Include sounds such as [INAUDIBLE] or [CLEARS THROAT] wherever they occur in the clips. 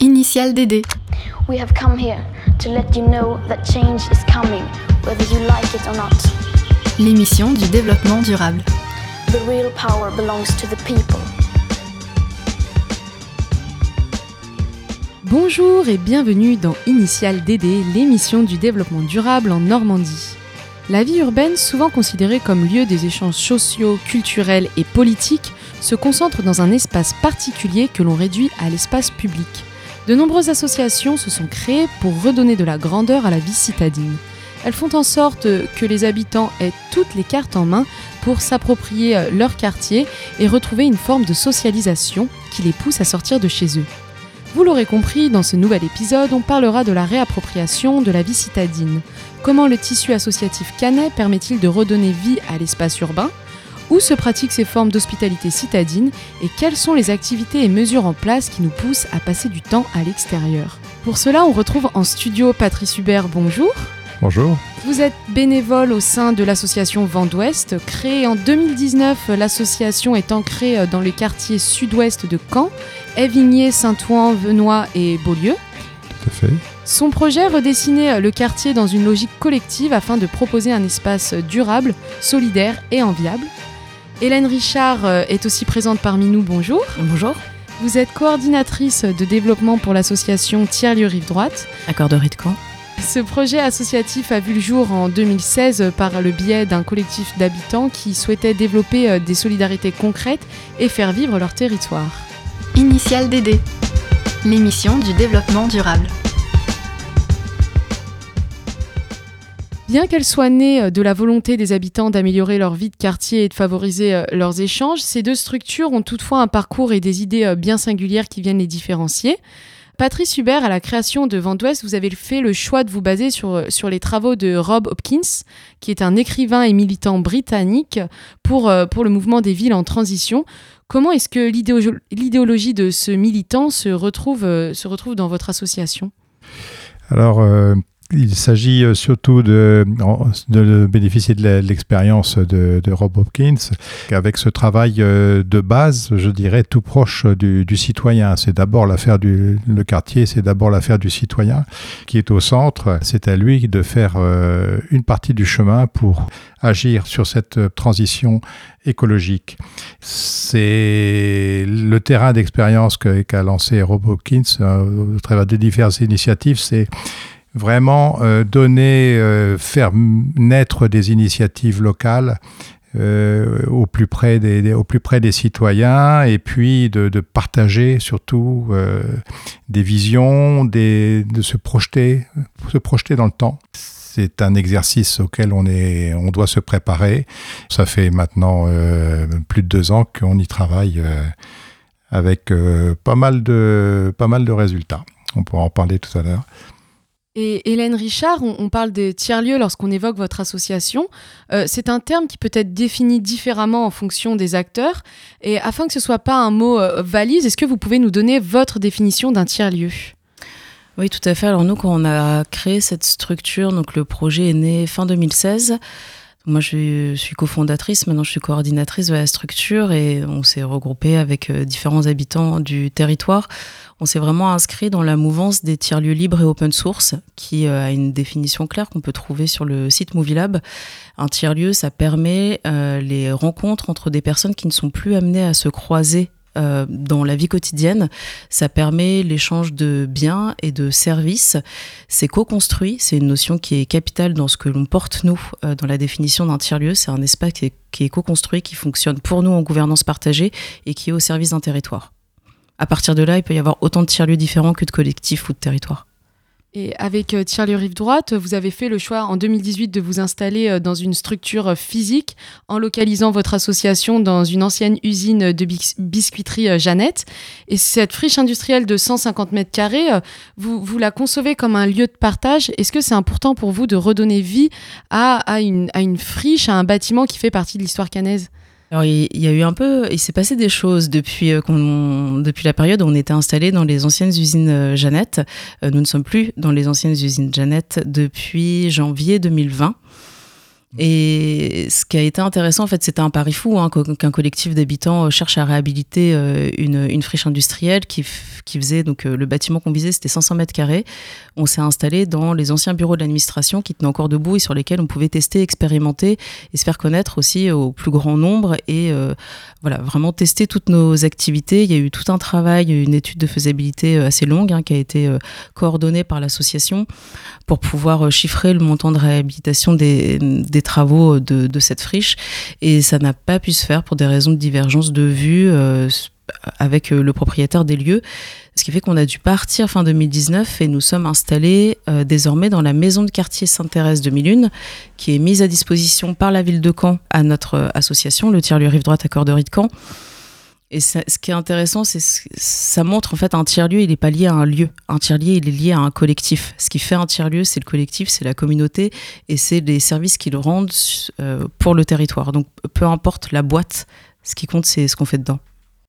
Initial DD. We have come here to let you know that change is coming, whether you like it or not. L'émission du développement durable. The real power belongs to the people. Bonjour et bienvenue dans Initial DD, l'émission du développement durable en Normandie. La vie urbaine, souvent considérée comme lieu des échanges sociaux, culturels et politiques, se concentre dans un espace particulier que l'on réduit à l'espace public. De nombreuses associations se sont créées pour redonner de la grandeur à la vie citadine. Elles font en sorte que les habitants aient toutes les cartes en main pour s'approprier leur quartier et retrouver une forme de socialisation qui les pousse à sortir de chez eux. Vous l'aurez compris, dans ce nouvel épisode, on parlera de la réappropriation de la vie citadine. Comment le tissu associatif canet permet-il de redonner vie à l'espace urbain? Où se pratiquent ces formes d'hospitalité citadine Et quelles sont les activités et mesures en place qui nous poussent à passer du temps à l'extérieur Pour cela, on retrouve en studio Patrice Hubert, bonjour. Bonjour. Vous êtes bénévole au sein de l'association Vent d'Ouest. Créée en 2019, l'association est ancrée dans les quartiers sud-ouest de Caen, Évigné, Saint-Ouen, Venoy et Beaulieu. Tout à fait. Son projet redessinait le quartier dans une logique collective afin de proposer un espace durable, solidaire et enviable. Hélène Richard est aussi présente parmi nous. Bonjour. Bonjour. Vous êtes coordinatrice de développement pour l'association Tiers-lieu Rive Droite. Accorderie de Caen. Ce projet associatif a vu le jour en 2016 par le biais d'un collectif d'habitants qui souhaitaient développer des solidarités concrètes et faire vivre leur territoire. Initial DD, l'émission du développement durable. Bien qu'elle soit née de la volonté des habitants d'améliorer leur vie de quartier et de favoriser leurs échanges, ces deux structures ont toutefois un parcours et des idées bien singulières qui viennent les différencier. Patrice Hubert, à la création de Vent d'Ouest, vous avez fait le choix de vous baser sur, sur les travaux de Rob Hopkins, qui est un écrivain et militant britannique pour, pour le mouvement des villes en transition. Comment est-ce que l'idéologie de ce militant se retrouve, se retrouve dans votre association? Alors, euh, il s'agit surtout de, de bénéficier de l'expérience de, de, Rob Hopkins avec ce travail de base, je dirais, tout proche du, citoyen. C'est d'abord l'affaire du quartier, c'est d'abord l'affaire du citoyen qui est au centre. C'est à lui de faire une partie du chemin pour agir sur cette transition écologique. C'est le terrain d'expérience qu'a lancé Rob Hopkins au travers des diverses initiatives. C'est vraiment euh, donner, euh, faire naître des initiatives locales euh, au, plus près des, au plus près des citoyens et puis de, partager surtout des visions, de se projeter, se projeter dans le temps. C'est un exercice auquel on, est, on doit se préparer. Ça fait maintenant plus de deux ans qu'on y travaille avec pas, mal de, pas mal de résultats. On pourra en parler tout à l'heure. Et Hélène Richard, on, parle de tiers-lieux lorsqu'on évoque votre association. Euh, c'est un terme qui peut être défini différemment en fonction des acteurs. Et afin que ce soit pas un mot euh, valise, est-ce que vous pouvez nous donner votre définition d'un tiers-lieu? Oui, tout à fait. Alors nous, quand on a créé cette structure, donc le projet est né fin 2016. Moi, je suis cofondatrice, maintenant je suis coordinatrice de la structure et on s'est regroupé avec différents habitants du territoire. On s'est vraiment inscrit dans la mouvance des tiers-lieux libres et open source, qui a une définition claire qu'on peut trouver sur le site Movilab. Un tiers-lieu, ça permet euh, les rencontres entre des personnes qui ne sont plus amenées à se croiser euh, dans la vie quotidienne. Ça permet l'échange de biens et de services. C'est co-construit, c'est une notion qui est capitale dans ce que l'on porte, nous, euh, dans la définition d'un tiers-lieu. C'est un espace qui est, qui est co-construit, qui fonctionne pour nous en gouvernance partagée et qui est au service d'un territoire. À partir de là, il peut y avoir autant de tiers-lieux différents que de collectifs ou de territoires. Et avec euh, Tiers-lieu Rive Droite, vous avez fait le choix en 2018 de vous installer euh, dans une structure physique en localisant votre association dans une ancienne usine de bis biscuiterie euh, Jeannette. Et cette friche industrielle de 150 mètres carrés, vous, vous la concevez comme un lieu de partage. Est-ce que c'est important pour vous de redonner vie à, à, une, à une friche, à un bâtiment qui fait partie de l'histoire canaise? Alors, il y a eu un peu, il s'est passé des choses depuis, euh, depuis la période où on était installé dans les anciennes usines euh, Jeannette. Euh, nous ne sommes plus dans les anciennes usines Jeannette depuis janvier 2020. Et ce qui a été intéressant, en fait, c'était un pari fou hein, qu'un collectif d'habitants cherche à réhabiliter une, une, friche industrielle qui, faisait donc le bâtiment qu'on visait, c'était 500 mètres carrés. On s'est installé dans les anciens bureaux de l'administration qui tenaient encore debout et sur lesquels on pouvait tester, expérimenter et se faire connaître aussi au plus grand nombre et voilà vraiment tester toutes nos activités. Il y a eu tout un travail, une étude de faisabilité assez longue hein, qui a été coordonnée par l'association pour pouvoir chiffrer le montant de réhabilitation des, des travaux de, de, cette friche. Et ça n'a pas pu se faire pour des raisons de divergence de vue euh, avec euh, le propriétaire des lieux. Ce qui fait qu'on a dû partir fin 2019 et nous sommes installés euh, désormais dans la maison de quartier Sainte-Thérèse 2001, qui est mise à disposition par la ville de Caen à notre association, le tiers-lieu Rive Droite à Corderie de Caen. Et ce qui est intéressant, c'est ça montre en fait un tiers-lieu, il n'est pas lié à un lieu. Un tiers-lieu, il est lié à un collectif. Ce qui fait un tiers-lieu, c'est le collectif, c'est la communauté et c'est les services qu'ils rendent euh, pour le territoire. Donc peu importe la boîte, ce qui compte, c'est ce qu'on fait dedans.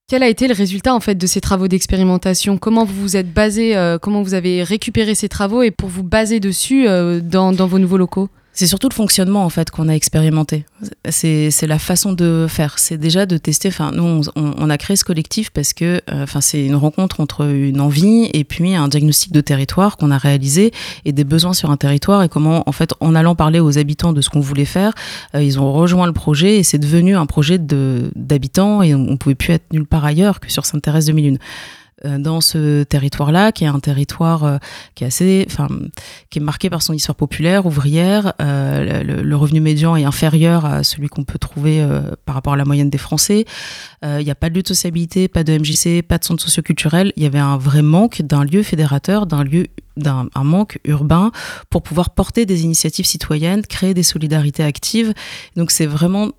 Quel a été le résultat en fait de ces travaux d'expérimentation? Comment vous vous êtes basé euh, Comment vous avez récupéré ces travaux et pour vous baser dessus euh, dans vos nouveaux locaux? C'est surtout le fonctionnement en fait qu'on a expérimenté. C'est la façon de faire. C'est déjà de tester. Enfin, nous, on, a créé ce collectif parce que, euh, enfin, c'est une rencontre entre une envie et puis un diagnostic de territoire qu'on a réalisé et des besoins sur un territoire et comment, en fait, en allant parler aux habitants de ce qu'on voulait faire, euh, ils ont rejoint le projet et c'est devenu un projet d'habitants et on, on pouvait plus être nulle part ailleurs que sur Sainte-Thérèse de Milune. Euh, dans ce territoire-là, qui est un territoire euh, qui est assez, enfin, qui est marqué par son histoire populaire, ouvrière. Euh, le, revenu médian est inférieur à celui qu'on peut trouver par rapport à la moyenne des Français. Il n'y a pas de lutte de sociabilité, pas de MJC, pas de centre socioculturel. Il y avait un vrai manque d'un lieu fédérateur, d'un lieu d'un un manque urbain pour pouvoir porter des initiatives citoyennes, créer des solidarités actives. Donc c'est vraiment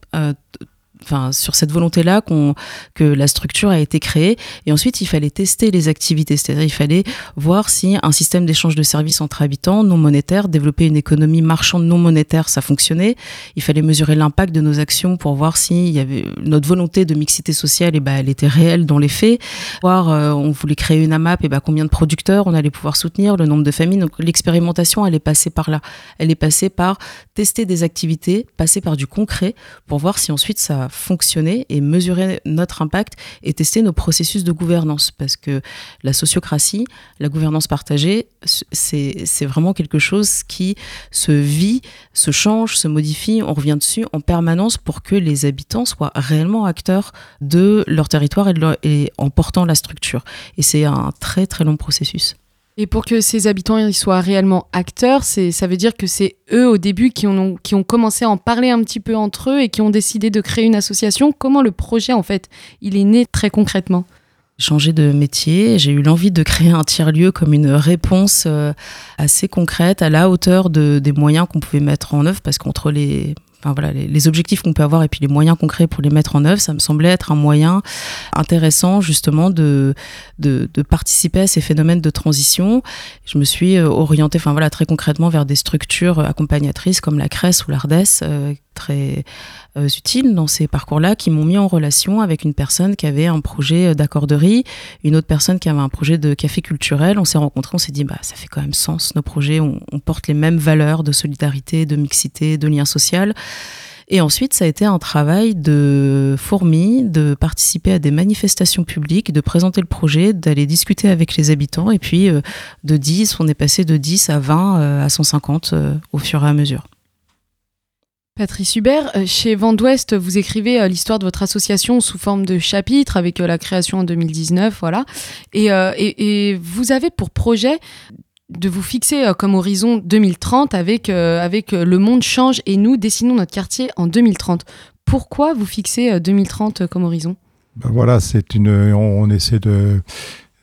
sur cette volonté là qu'on que la structure a été créée. Et ensuite il fallait tester les activités. C'est-à-dire il fallait voir si un système d'échange de services entre habitants non monétaire développer une économie marchande non monétaire ça fonctionnait. Il fallait mesurer l'impact de nos actions pour voir si notre volonté de mixité sociale et ben elle était réelle dans les faits. Voir euh, on voulait créer une AMAP et ben combien de producteurs on allait pouvoir soutenir le nombre de familles. Donc l'expérimentation elle est passée par là. Elle est passée par tester des activités passer par du concret pour voir si ensuite ça fonctionner et mesurer notre impact et tester nos processus de gouvernance. Parce que la sociocratie, la gouvernance partagée, c'est vraiment quelque chose qui se vit, se change, se modifie. On revient dessus en permanence pour que les habitants soient réellement acteurs de leur territoire et, et en portant la structure. Et c'est un très très long processus. Et pour que ces habitants ils soient réellement acteurs, ça veut dire que c'est eux au début qui ont, commencé à en parler un petit peu entre eux et qui ont décidé de créer une association. Comment le projet, en fait, il est né très concrètement? Changer de métier, j'ai eu l'envie de créer un tiers-lieu comme une réponse euh, assez concrète à la hauteur de, des moyens qu'on pouvait mettre en œuvre parce qu'entre les enfin voilà, les, objectifs qu'on peut avoir et puis les moyens concrets pour les mettre en œuvre, ça me semblait être un moyen intéressant justement de, de, de participer à ces phénomènes de transition. Je me suis euh, orientée, enfin voilà, très concrètement vers des structures accompagnatrices comme la CRES ou l'ARDES, euh, très utiles dans ces parcours-là, qui m'ont mis en relation avec une personne qui avait un projet d'accorderie, une autre personne qui avait un projet de café culturel. On s'est rencontrés, on s'est dit, bah, ça fait quand même sens, nos projets, on, on porte les mêmes valeurs de solidarité, de mixité, de lien social. Et ensuite, ça a été un travail de fourmi, de participer à des manifestations publiques, de présenter le projet, d'aller discuter avec les habitants. Et puis, euh, de 10, on est passé de 10 à 20 euh, à 150 euh, au fur et à mesure. Patrice Hubert, chez Vent d'Ouest, vous écrivez l'histoire de votre association sous forme de chapitre avec la création en 2019, voilà. Et, vous avez pour projet de vous fixer euh, comme horizon 2030 avec, euh, avec euh, le monde change et nous dessinons notre quartier en 2030. Pourquoi vous fixez 2030 comme horizon? Ben Voilà, on, essaie de,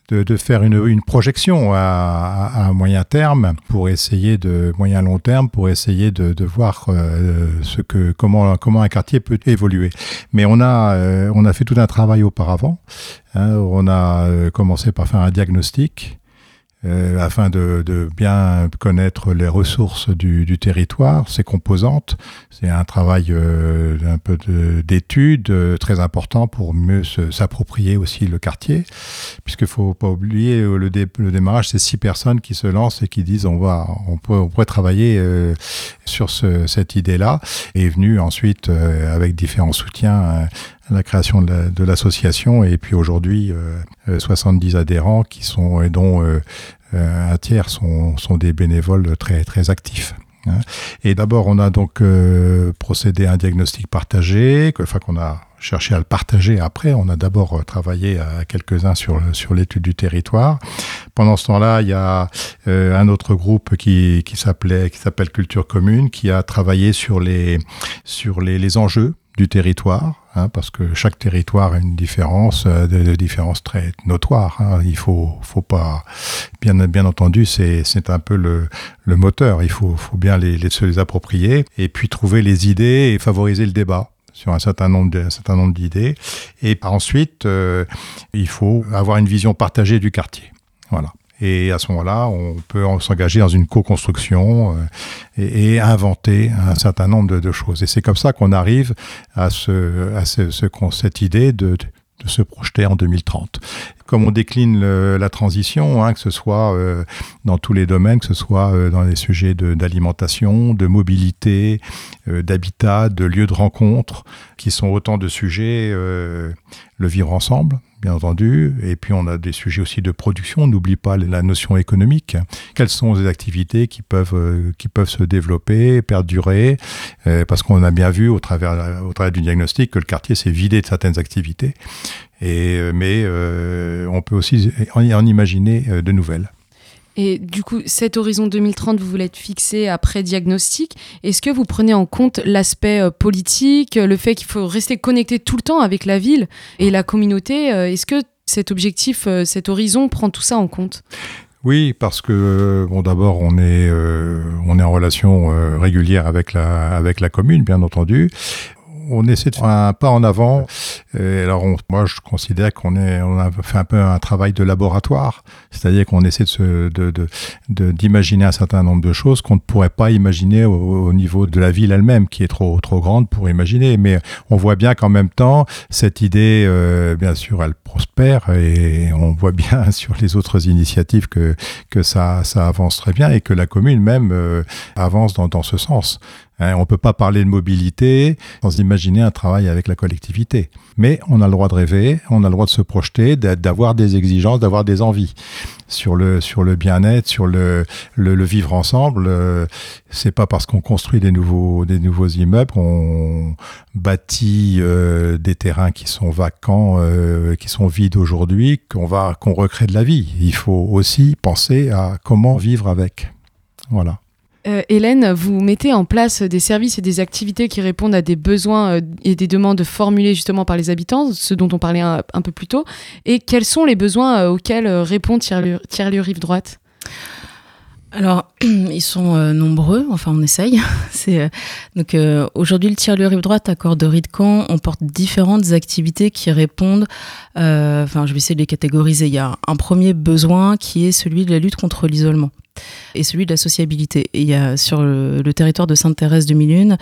de, faire une, une projection à, à, moyen terme pour essayer de moyen long terme pour essayer de, de voir ce que comment comment un quartier peut évoluer. Mais on a on a fait tout un travail auparavant. Hein. on a commencé par faire un diagnostic euh, afin de, de, bien connaître les ressources du, du territoire, ses composantes. C'est un travail euh, un peu d'étude euh, très important pour mieux s'approprier aussi le quartier, puisqu'il faut pas oublier le, le démarrage, c'est six personnes qui se lancent et qui disent on va, on, peut, on pourrait travailler sur ce, cette idée-là, et est venu ensuite avec différents soutiens la création de l'association et puis aujourd'hui 70 adhérents qui sont et dont euh, un tiers sont, sont, des bénévoles très, très actifs. Hein. Et d'abord, on a donc euh, procédé à un diagnostic partagé, enfin qu'on a cherché à le partager après. On a d'abord euh, travaillé à quelques-uns sur, sur l'étude du territoire. Pendant ce temps-là, il y a un autre groupe qui, qui s'appelait s'appelle Culture Commune, qui a travaillé sur les sur les, les enjeux du territoire, hein, parce que chaque territoire a une différence, euh, de, très notoire. Hein. Il faut, faut pas, bien, bien entendu, c'est, c'est un peu le, le moteur. Il faut, faut bien les, les, se les approprier et puis trouver les idées et favoriser le débat sur un certain nombre de, un certain nombre d'idées. Et ensuite, euh, il faut avoir une vision partagée du quartier. Voilà. Et à ce moment-là, on peut s'engager dans une co-construction euh, et, inventer un certain nombre de, choses. Et c'est comme ça qu'on arrive à, ce, à ce, ce, cette idée de, de se projeter en 2030. Comme on décline la transition, hein, que ce soit euh, dans tous les domaines, que ce soit euh, dans les sujets d'alimentation, de, mobilité, euh, d'habitat, de lieux de rencontre, qui sont autant de sujets, le vivre ensemble, bien entendu. Et puis on a des sujets aussi de production. On n'oublie pas la notion économique. Quelles sont les activités qui peuvent se développer, perdurer? Parce qu'on a bien vu au travers au travers du diagnostic que le quartier s'est vidé de certaines activités. Et euh, mais euh, on peut aussi en, en imaginer de nouvelles. Et du coup, cet horizon 2030, vous voulez être fixé après diagnostic. Est-ce que vous prenez en compte l'aspect euh, politique, le fait qu'il faut rester connecté tout le temps avec la ville et la communauté euh, Est-ce que cet objectif, euh, cet horizon prend tout ça en compte? Oui, parce que bon, d'abord on est euh, on est en relation euh, régulière avec la avec la commune, bien entendu on essaie de faire un pas en avant. Et alors, on, moi, je considère qu'on est, on a fait un peu un travail de laboratoire, c'est-à-dire qu'on essaie de, se, de, de, d'imaginer un certain nombre de choses qu'on ne pourrait pas imaginer au, au niveau de la ville elle-même, qui est trop, trop grande pour imaginer. Mais on voit bien qu'en même temps, cette idée, euh, bien sûr, elle prospère et on voit bien [LAUGHS] sur les autres initiatives que, que ça, ça avance très bien et que la commune même euh, avance dans, dans ce sens. Hein, on ne peut pas parler de mobilité sans imaginer un travail avec la collectivité. Mais on a le droit de rêver, on a le droit de se projeter, d'avoir des exigences, d'avoir des envies sur le sur le bien-être, sur le, le, le, vivre ensemble. Euh, c'est pas parce qu'on construit des nouveaux des nouveaux immeubles qu'on bâtit euh, des terrains qui sont vacants, euh, qui sont vides aujourd'hui, qu'on va qu'on recrée de la vie. Il faut aussi penser à comment vivre avec. Voilà. Euh, Hélène, vous mettez en place des services et des activités qui répondent à des besoins euh, et des demandes formulées justement par les habitants, ce dont on parlait un, peu plus tôt. Et quels sont les besoins euh, auxquels répond Tiers-lieu Rive Droite? Alors, [CLEARS THROAT] ils sont nombreux, enfin on essaye. [LAUGHS] C'est donc aujourd'hui le tiers-lieu rive droite à Corderie de Caen, on porte différentes activités qui répondent. Enfin, je vais essayer de les catégoriser. Il y a un premier besoin qui est celui de la lutte contre l'isolement et celui de la sociabilité. Il y a sur le, territoire de Sainte-Thérèse de Milune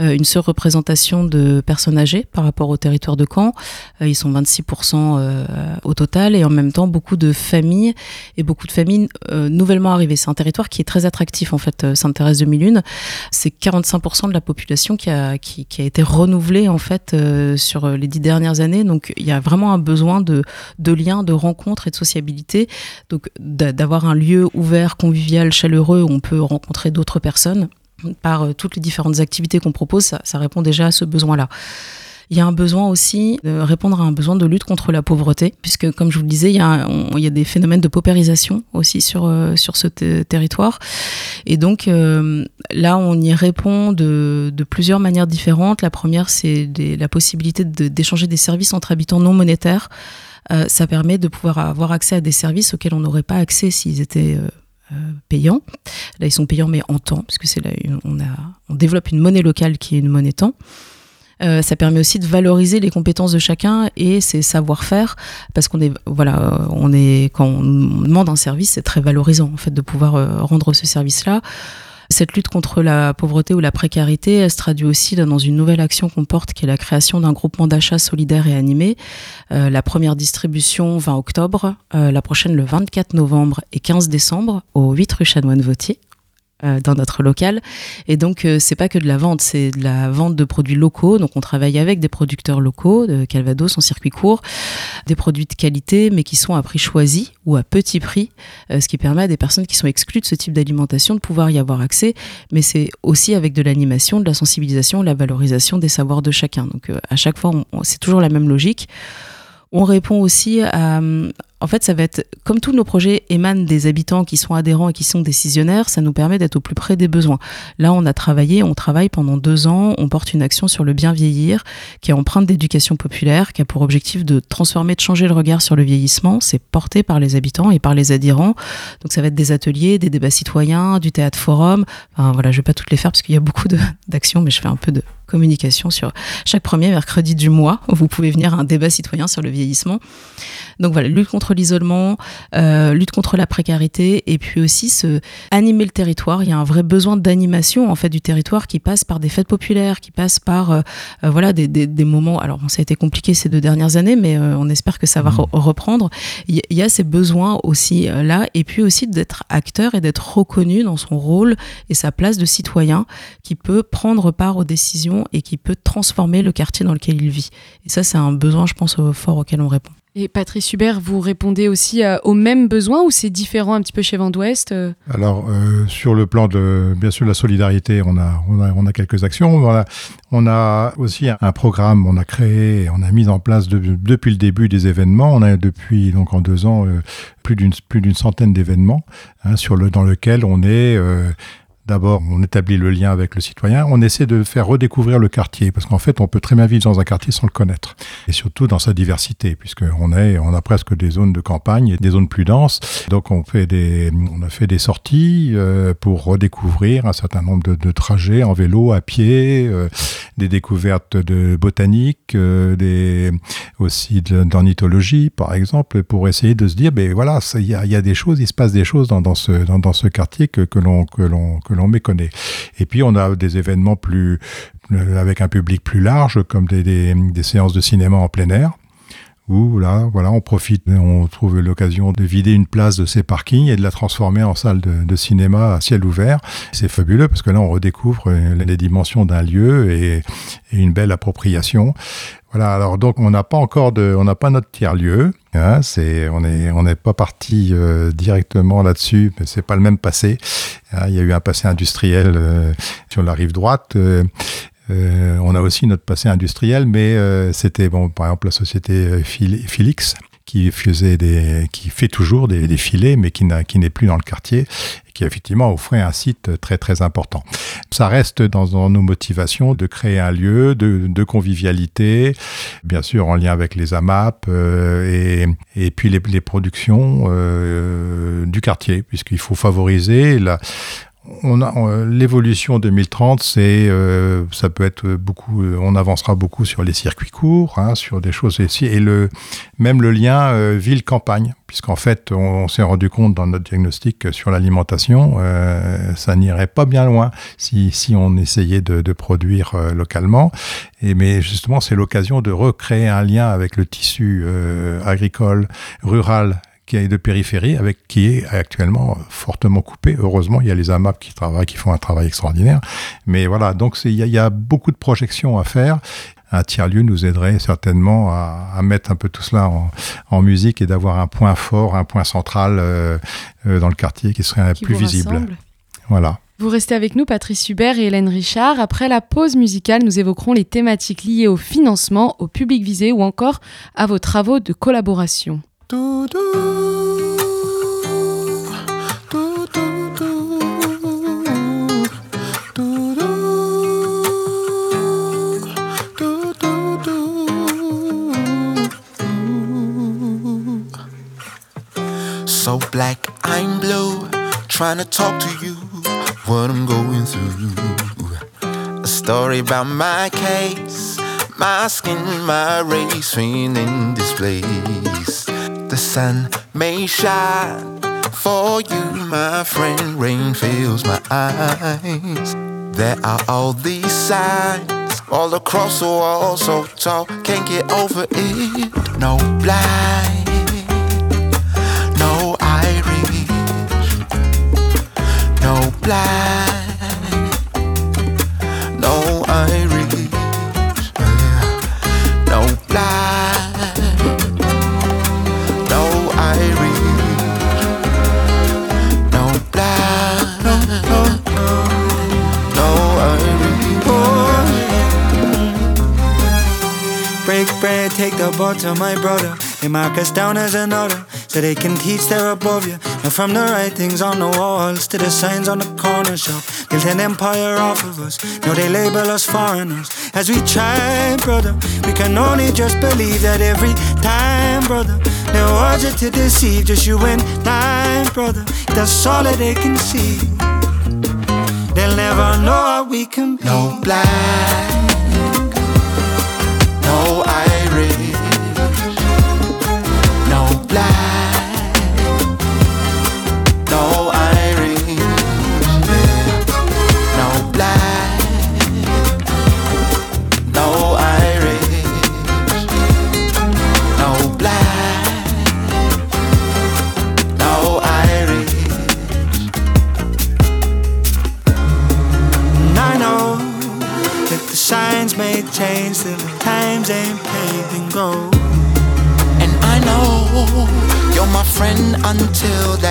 euh, une surreprésentation de personnes âgées par rapport au territoire de Caen. Euh, ils sont 26% euh, au total et en même temps beaucoup de familles et beaucoup de familles euh, nouvellement arrivées. C'est un territoire qui est très attractif en fait, Sainte-Thérèse de Milune. C'est 45% de la population qui a, été renouvelée en fait sur les dix dernières années. Donc il y a vraiment un besoin de, de liens, de rencontres et de sociabilité. Donc d'avoir un lieu ouvert, convivial chaleureux, où on peut rencontrer d'autres personnes. Par euh, toutes les différentes activités qu'on propose, ça, répond déjà à ce besoin-là. Il y a un besoin aussi de répondre à un besoin de lutte contre la pauvreté, puisque comme je vous le disais, il y a, des phénomènes de paupérisation aussi sur, euh, sur ce territoire. Et donc euh, là, on y répond de, plusieurs manières différentes. La première, c'est la possibilité d'échanger de, des services entre habitants non monétaires. Ça permet de pouvoir avoir accès à des services auxquels on n'aurait pas accès s'ils étaient payants. Là, ils sont payants, mais en temps, parce que c'est là, on, a, on développe une monnaie locale qui est une monnaie temps. Euh, ça permet aussi de valoriser les compétences de chacun et ses savoir-faire, parce qu'on est, voilà, on est, quand on demande un service, c'est très valorisant en fait de pouvoir euh, rendre ce service-là. Cette lutte contre la pauvreté ou la précarité, se traduit aussi dans une nouvelle action qu'on porte, qui est la création d'un groupement d'achat solidaire et animé. Euh, la première distribution 20 octobre, euh, la prochaine le 24 novembre et 15 décembre au 8 rue Chanoine-Vautier. Euh, dans notre local. Et donc, euh, c'est pas que de la vente, c'est de la vente de produits locaux. Donc, on travaille avec des producteurs locaux de Calvados en circuit court, des produits de qualité, mais qui sont à prix choisi ou à petit prix, euh, ce qui permet à des personnes qui sont exclues de ce type d'alimentation de pouvoir y avoir accès. Mais c'est aussi avec de l'animation, de la sensibilisation, la valorisation des savoirs de chacun. Donc, à chaque fois, c'est toujours la même logique. On répond aussi à, en fait, ça va être, comme tous nos projets émanent des habitants qui sont adhérents et qui sont décisionnaires, ça nous permet d'être au plus près des besoins. Là, on a travaillé, on travaille pendant deux ans, on porte une action sur le bien vieillir, qui est empreinte d'éducation populaire, qui a pour objectif de transformer, de changer le regard sur le vieillissement. C'est porté par les habitants et par les adhérents. Donc, ça va être des ateliers, des débats citoyens, du théâtre forum. Enfin, voilà, je vais pas toutes les faire parce qu'il y a beaucoup [LAUGHS] d'actions, mais je fais un peu de communication sur chaque premier mercredi du mois. Vous pouvez venir à un débat citoyen sur le vieillissement. Donc voilà, lutte contre l'isolement, euh, lutte contre la précarité, et puis aussi se animer le territoire. Il y a un vrai besoin d'animation en fait du territoire qui passe par des fêtes populaires, qui passe par euh, euh, voilà des, des, des, moments. Alors ça a été compliqué ces deux dernières années, mais on espère que ça va mmh. reprendre. Il y, a ces besoins aussi là, et puis aussi d'être acteur et d'être reconnu dans son rôle et sa place de citoyen qui peut prendre part aux décisions et qui peut transformer le quartier dans lequel il vit. Et ça, c'est un besoin, je pense, fort auquel on répond. Et Patrice Hubert, vous répondez aussi euh, aux mêmes besoins ou c'est différent un petit peu chez Vent d'Ouest euh Alors, euh, sur le plan de, bien sûr, la solidarité, on a, on a, on a quelques actions. On a, on a aussi un, programme, on a créé, on a mis en place de, depuis le début des événements. On a depuis, donc en deux ans, plus d'une plus d'une centaine d'événements hein, sur le, dans lequel on est D'abord, on établit le lien avec le citoyen, on essaie de faire redécouvrir le quartier, parce qu'en fait, on peut très bien vivre dans un quartier sans le connaître, et surtout dans sa diversité, puisqu'on on a presque des zones de campagne des zones plus denses. Donc, on fait des, on a fait des sorties euh, pour redécouvrir un certain nombre de, trajets en vélo, à pied, euh, des découvertes de botanique, euh, des aussi d'ornithologie, par exemple, pour essayer de se dire, ben voilà, il y a, des choses, il se passe des choses dans, ce, dans, ce quartier que, l'on, l'on méconnaît. Et puis on a des événements plus euh, avec un public plus large, comme des, séances de cinéma en plein air où là, voilà, on profite, on trouve l'occasion de vider une place de ces parkings et de la transformer en salle de, cinéma à ciel ouvert. C'est fabuleux parce que là, on redécouvre euh, les dimensions d'un lieu et, une belle appropriation. Voilà. Alors donc, on n'a pas encore de, on n'a pas notre tiers lieu. Hein, c'est, on est, on n'est pas parti euh, directement là-dessus, mais c'est pas le même passé. Hein, il y a eu un passé industriel euh, sur la rive droite. Euh, on a aussi notre passé industriel, mais euh, c'était bon, par exemple la société euh, Philix qui faisait des, qui fait toujours des, filets, mais qui n'est plus dans le quartier et qui effectivement offrait un site très très important. Ça reste dans, dans nos motivations de créer un lieu de, de, convivialité, bien sûr en lien avec les AMAP euh, et, et puis les, les productions euh, du quartier, puisqu'il faut favoriser la, on l'évolution 2030, c'est euh, ça peut être beaucoup. Euh, on avancera beaucoup sur les circuits courts, hein, sur des choses ici, et le même le lien euh, ville-campagne, puisqu'en fait, on, on s'est rendu compte dans notre diagnostic sur l'alimentation, euh, ça n'irait pas bien loin si, si on essayait de, de produire euh, localement. Et mais justement, c'est l'occasion de recréer un lien avec le tissu euh, agricole, rural qui est de périphérie, avec qui est actuellement fortement coupé. Heureusement, il y a les AMAP qui travaillent, qui font un travail extraordinaire. Mais voilà, donc il y, a, il y a beaucoup de projections à faire un tiers-lieu nous aiderait certainement à, à, mettre un peu tout cela en, en musique et d'avoir un point fort, un point central euh, euh, dans le quartier qui serait qui plus visible. Rassemble. Voilà. Vous restez avec nous, Patrice Hubert et Hélène Richard. Après la pause musicale, nous évoquerons les thématiques liées au financement, au public visé ou encore à vos travaux de collaboration. Do, do, do, so black, I'm blue. Trying to talk to you, what I'm going through. A story about my case My skin, my race, feeling displaced. The sun may shine for you, my friend. Rain fills my eyes. There are all these signs all across the wall, so tall, can't get over it. No blind, no Irish, no blind, no Irish, bread, take the boat to my brother. They mark us down as another, so they can teach they're above you. Now from the writings on the walls to the signs on the corner shop, built an empire off of us. Now they label us foreigners. As we try, brother, we can only just believe that every time, brother. There was it to deceive, just you and I, brother. That's all that they can see. They'll never know how we can be. No black, no paved. And I know you're my friend until that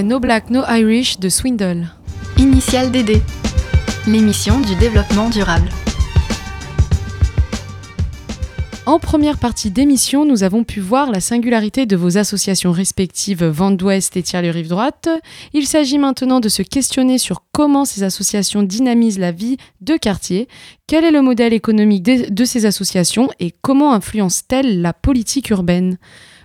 C'était No Black, No Irish de Swindle. Initial DD, l'émission du développement durable. En première partie d'émission, nous avons pu voir la singularité de vos associations respectives Vent d'Ouest et Tiers Rive Droite. Il s'agit maintenant de se questionner sur comment ces associations dynamisent la vie de quartier, quel est le modèle économique de, de ces associations et comment influencent-elles la politique urbaine?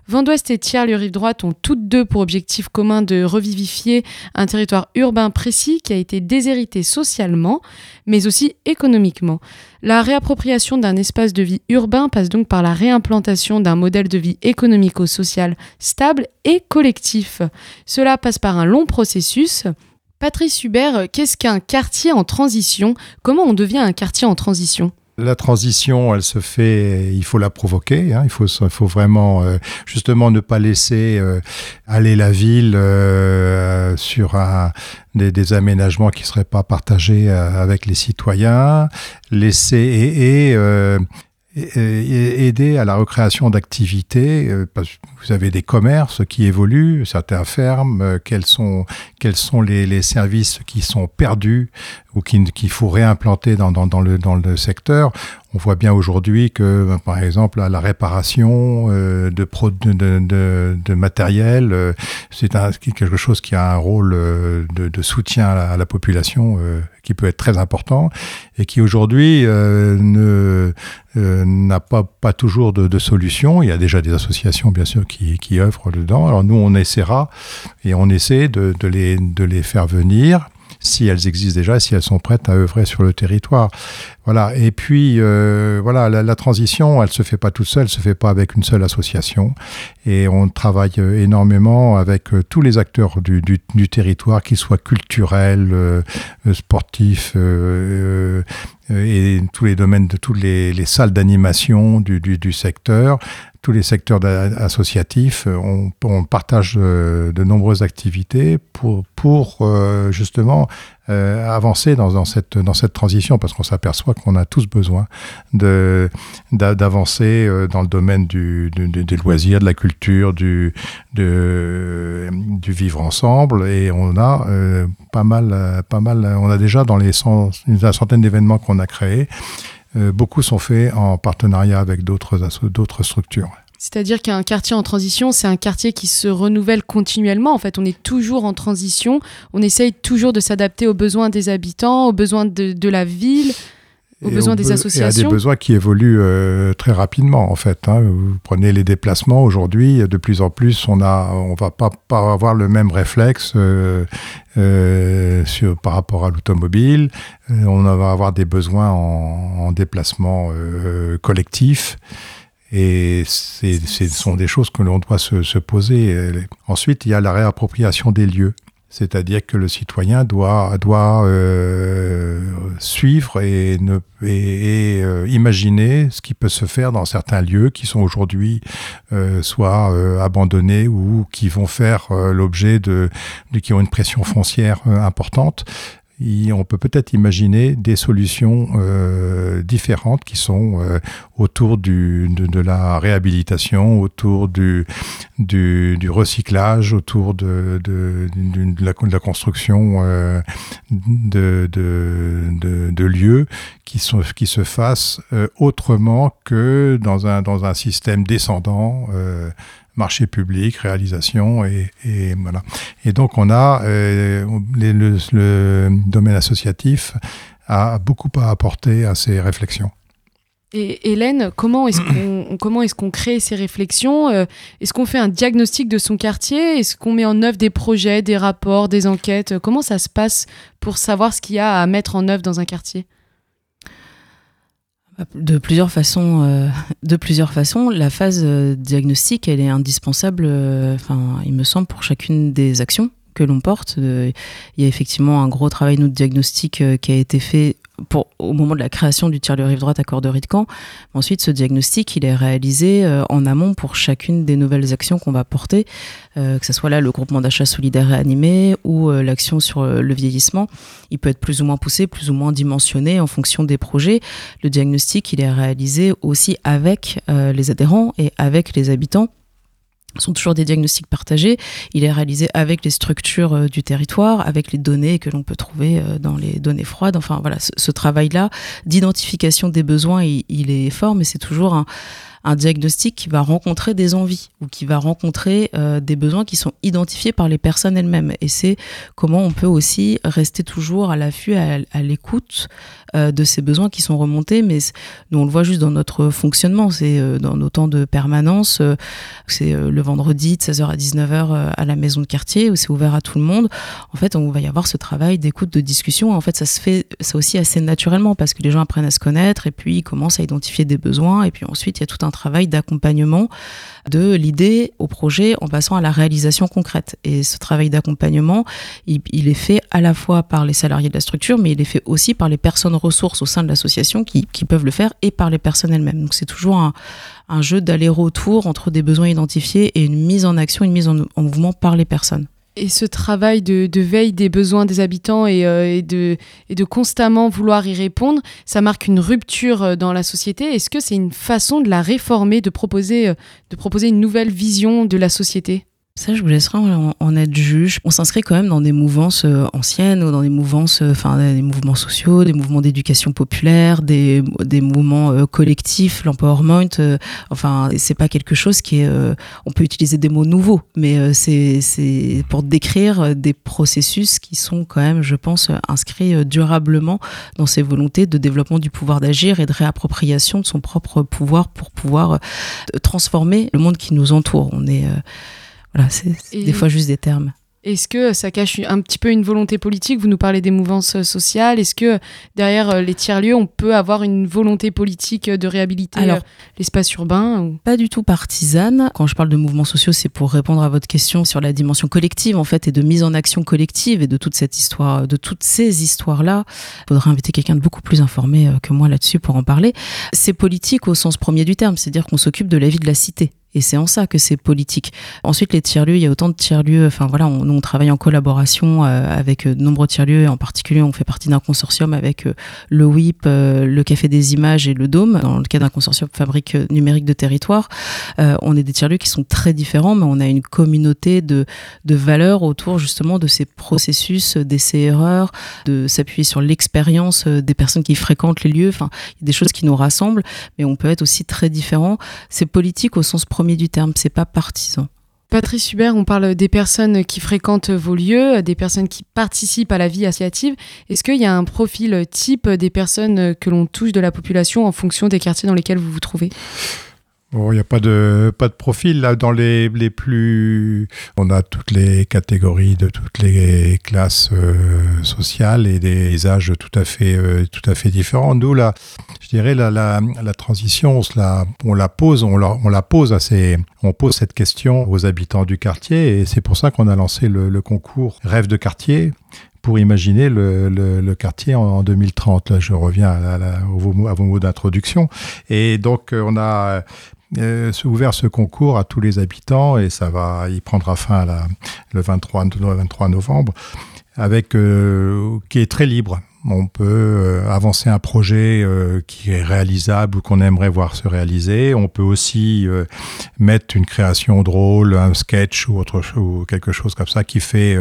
Vent d'Ouest et Tiers Rive Droite ont toutes deux pour objectif commun de revivifier un territoire urbain précis qui a été déshérité socialement, mais aussi économiquement. La réappropriation d'un espace de vie urbain passe donc par la réimplantation d'un modèle de vie économico-social stable et collectif. Cela passe par un long processus. Patrice Hubert, qu'est-ce qu'un quartier en transition? Comment on devient un quartier en transition? La transition, elle se fait, il faut la provoquer, hein, il, faut, faut vraiment euh, justement ne pas laisser euh, aller la ville euh, sur un, des, des aménagements qui ne seraient pas partagés euh, avec les citoyens, laisser euh, et- et aider à la recréation d'activités. euh, vous avez des commerces qui évoluent, certains ferment, quels sont, quels sont les, les services qui sont perdus ou qui- qu'il faut réimplanter dans, le, secteur. On voit bien aujourd'hui que, ben, par exemple, la réparation euh, de, matériel, euh, c'est quelque chose qui a un rôle euh, de, soutien à la, population qui peut être très important et qui aujourd'hui n'a pas, toujours de, de solution. Il y a déjà des associations, bien sûr, qui, qui œuvrent dedans. Alors nous, on essaiera et on essaie de les faire venir si elles existent déjà, si elles sont prêtes à œuvrer sur le territoire. Voilà. Et puis, euh, voilà, la, transition, elle se fait pas toute seule, elle se fait pas avec une seule association. Et on travaille euh, énormément avec euh, tous les acteurs du, territoire, qu'ils soient culturels, sportifs, et tous les domaines de toutes les, les salles d'animation du, secteur, tous les secteurs associatifs. On, on partage de, de, nombreuses activités pour, pour justement euh, avancer dans, cette, dans cette transition parce qu'on s'aperçoit qu'on a tous besoin de, d'avancer euh, dans le domaine du, des loisirs, de la culture, du, du vivre ensemble et on a euh, pas mal, pas mal, on a déjà dans les cent, une centaine d'événements qu'on a créés, beaucoup sont faits en partenariat avec d'autres, structures. C'est-à-dire qu'un quartier en transition, c'est un quartier qui se renouvelle continuellement. En fait, on est toujours en transition. On essaye toujours de s'adapter aux besoins des habitants, aux besoins de, la ville, aux besoins des associations. Et à des besoins qui évoluent euh, très rapidement, en fait. Hein. Vous prenez les déplacements aujourd'hui, de plus en plus, on a, on va pas, pas avoir le même réflexe euh, euh, sur, par rapport à l'automobile. on va avoir des besoins en, en déplacement collectif. Et ce sont des choses que l'on doit se, poser. Ensuite, il y a la réappropriation des lieux. C'est-à-dire que le citoyen doit, doit euh, suivre et, euh, imaginer ce qui peut se faire dans certains lieux qui sont aujourd'hui euh, soit abandonnés ou qui vont faire l'objet de, qui ont une pression foncière importante on peut peut-être imaginer des solutions euh, différentes qui sont euh, autour du, de, la réhabilitation, autour du, recyclage, autour de, la, construction euh, de, lieux qui se fassent autrement que dans un, dans un système descendant marché public, réalisation et, voilà. Et donc on a euh, le, domaine associatif a beaucoup à apporter à ces réflexions. Et Hélène, comment est-ce qu'on [CLEARS THROAT] comment est-ce qu'on crée ces réflexions euh, Est-ce qu'on fait un diagnostic de son quartier Est-ce qu'on met en œuvre des projets, des rapports, des enquêtes Comment ça se passe pour savoir ce qu'il y a à mettre en œuvre dans un quartier? De plusieurs façons. Euh, [LAUGHS] de plusieurs façons, la phase euh, diagnostique, elle est indispensable. Euh, il me semble pour chacune des actions que l'on porte. il y a effectivement un gros travail de diagnostic qui a été fait pour, au moment de la création du tiers de rive droite à Corderie de Caen. Ensuite, ce diagnostic, il est réalisé euh, en amont pour chacune des nouvelles actions qu'on va porter, euh, que ce soit là le groupement d'achat solidaire et animé ou euh, l'action sur le vieillissement. Il peut être plus ou moins poussé, plus ou moins dimensionné en fonction des projets. Le diagnostic, il est réalisé aussi avec les adhérents et avec les habitants sont toujours des diagnostics partagés. Il est réalisé avec les structures euh, du territoire, avec les données que l'on peut trouver euh, dans les données froides. Enfin voilà, ce, travail-là d'identification des besoins, il, est fort, mais c'est toujours un, un diagnostic qui va rencontrer des envies ou qui va rencontrer euh, des besoins qui sont identifiés par les personnes elles-mêmes. Et c'est comment on peut aussi rester toujours à l'affût, à, l'écoute euh, de ces besoins qui sont remontés. Mais nous, on le voit juste dans notre fonctionnement. C'est euh, dans nos temps de permanence. c'est le vendredi de 16h à 19h à la maison de quartier où c'est ouvert à tout le monde. En fait, on va y avoir ce travail d'écoute, de discussion. En fait, ça se fait ça aussi assez naturellement parce que les gens apprennent à se connaître et puis ils commencent à identifier des besoins. Et puis ensuite, il y a tout un travail d'accompagnement de l'idée au projet en passant à la réalisation concrète. Et ce travail d'accompagnement, il, est fait à la fois par les salariés de la structure, mais il est fait aussi par les personnes ressources au sein de l'association qui, peuvent le faire et par les personnes elles-mêmes. Donc c'est toujours un, jeu d'aller-retour entre des besoins identifiés et une mise en action, une mise en mouvement par les personnes. Et ce travail de, veille des besoins des habitants euh, et, de, et de constamment vouloir y répondre, ça marque une rupture euh, dans la société. Est-ce que c'est une façon de la réformer, de proposer, euh, de proposer une nouvelle vision de la société? Ça, je vous laisserai en, être juge. On s'inscrit quand même dans des mouvances euh, anciennes ou dans des mouvances, euh, enfin, des mouvements sociaux, des mouvements d'éducation populaire, des, des mouvements euh, collectifs, l'empowerment. enfin, c'est pas quelque chose qui est. on peut utiliser des mots nouveaux, mais c'est c'est pour décrire des processus qui sont quand même, je pense, inscrits durablement dans ces volontés de développement du pouvoir d'agir et de réappropriation de son propre pouvoir pour pouvoir transformer le monde qui nous entoure. On est voilà, c'est des fois juste des termes. Est-ce que ça cache un petit peu une volonté politique? Vous nous parlez des mouvances sociales. Est-ce que derrière les tiers-lieux, on peut avoir une volonté politique de réhabiliter l'espace urbain Pas du tout partisane. Quand je parle de mouvements sociaux, c'est pour répondre à votre question sur la dimension collective en fait et de mise en action collective et de toute cette histoire, de toutes ces histoires-là. Il faudrait inviter quelqu'un de beaucoup plus informé que moi là-dessus pour en parler. C'est politique au sens premier du terme, c'est-à-dire qu'on s'occupe de la vie de la cité. Et c'est en ça que c'est politique. Ensuite, les tiers-lieux, il y a autant de tiers-lieux. Enfin voilà, on, on travaille en collaboration euh, avec euh, de nombreux tiers-lieux. En particulier, on fait partie d'un consortium avec euh, le WIP, le Café des Images et le Dôme, dans le cadre d'un consortium fabrique numérique de territoire. on est des tiers-lieux qui sont très différents, mais on a une communauté de, de valeurs autour justement de ces processus d'essais-erreurs, de s'appuyer sur l'expérience des personnes qui fréquentent les lieux. Enfin, il y a des choses qui nous rassemblent, mais on peut être aussi très différent. C'est politique au sens premier du terme, c'est pas partisan. Patrice Hubert, on parle des personnes qui fréquentent vos lieux, des personnes qui participent à la vie associative. Est-ce qu'il y a un profil type des personnes que l'on touche de la population en fonction des quartiers dans lesquels vous vous trouvez? Il n'y a pas de, pas de profil. Là, dans les, les plus. On a toutes les catégories de toutes les classes euh, sociales et des âges tout à fait, euh, tout à fait différents. Nous, là, je dirais, la, la, transition, on, la, on la pose, on la, pose assez. On pose cette question aux habitants du quartier et c'est pour ça qu'on a lancé le, concours Rêve de quartier pour imaginer le, le, quartier en, 2030. Là, je reviens à, à, à vos mots d'introduction. Et donc, euh, on a euh, ouvert ce concours à tous les habitants et ça va, il prendra fin le 23, 23 novembre, avec euh, qui est très libre. On peut euh, avancer un projet euh, qui est réalisable ou qu'on aimerait voir se réaliser. On peut aussi euh, mettre une création drôle, un sketch ou autre ou quelque chose comme ça qui fait,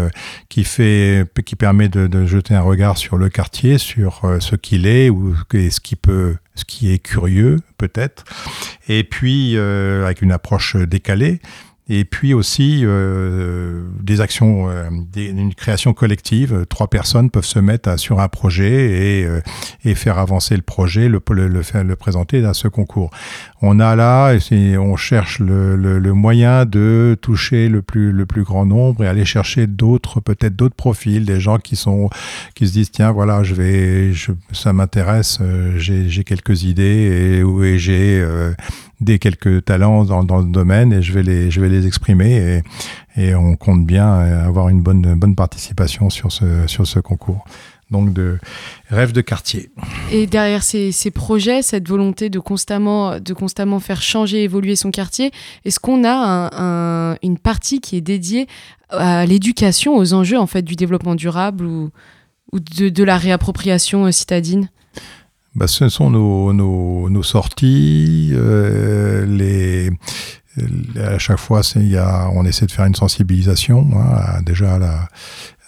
qui fait, qui permet de, de, jeter un regard sur le quartier, sur ce qu'il est ou ce qui peut, ce qui est curieux peut-être. Et puis avec une approche décalée et puis aussi euh, des actions, euh, des, une création collective. Trois personnes peuvent se mettre à, sur un projet et, euh, et, faire avancer le projet, le, le, le, le présenter à ce concours. On a là, on cherche le, moyen de toucher le plus, le plus grand nombre et aller chercher d'autres, peut-être d'autres profils, des gens qui sont, qui se disent tiens voilà, je vais, je, ça m'intéresse, euh, j'ai quelques idées et, et j'ai des quelques talents dans, le domaine et je vais les, je vais les exprimer et, et on compte bien avoir une bonne, bonne participation sur ce, sur ce concours donc de rêve de quartier. Et derrière ces, ces, projets, cette volonté de constamment, de constamment faire changer, évoluer son quartier, est-ce qu'on a un, un, une partie qui est dédiée à l'éducation, aux enjeux en fait du développement durable ou, ou de, de la réappropriation citadine? Bah, ce sont nos, nos, nos sorties, euh, les, à chaque fois, y a, on essaie de faire une sensibilisation, hein, déjà à la,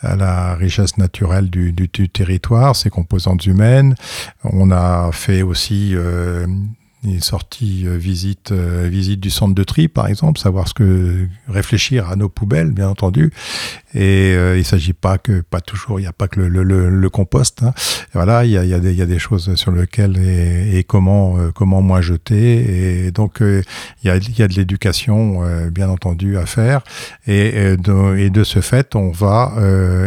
à la richesse naturelle du, du, du territoire, ses composantes humaines. On a fait aussi euh, une sortie euh, visite euh, visite du centre de tri par exemple savoir ce que réfléchir à nos poubelles bien entendu. Et euh, il s'agit pas que pas toujours il n'y a pas que le, le, le compost hein. voilà il y a, y, a des, y a des choses sur lesquelles et, et comment euh, comment moins jeter. Et donc il y a y a de l'éducation bien entendu à faire. Et, et, de, et de ce fait on va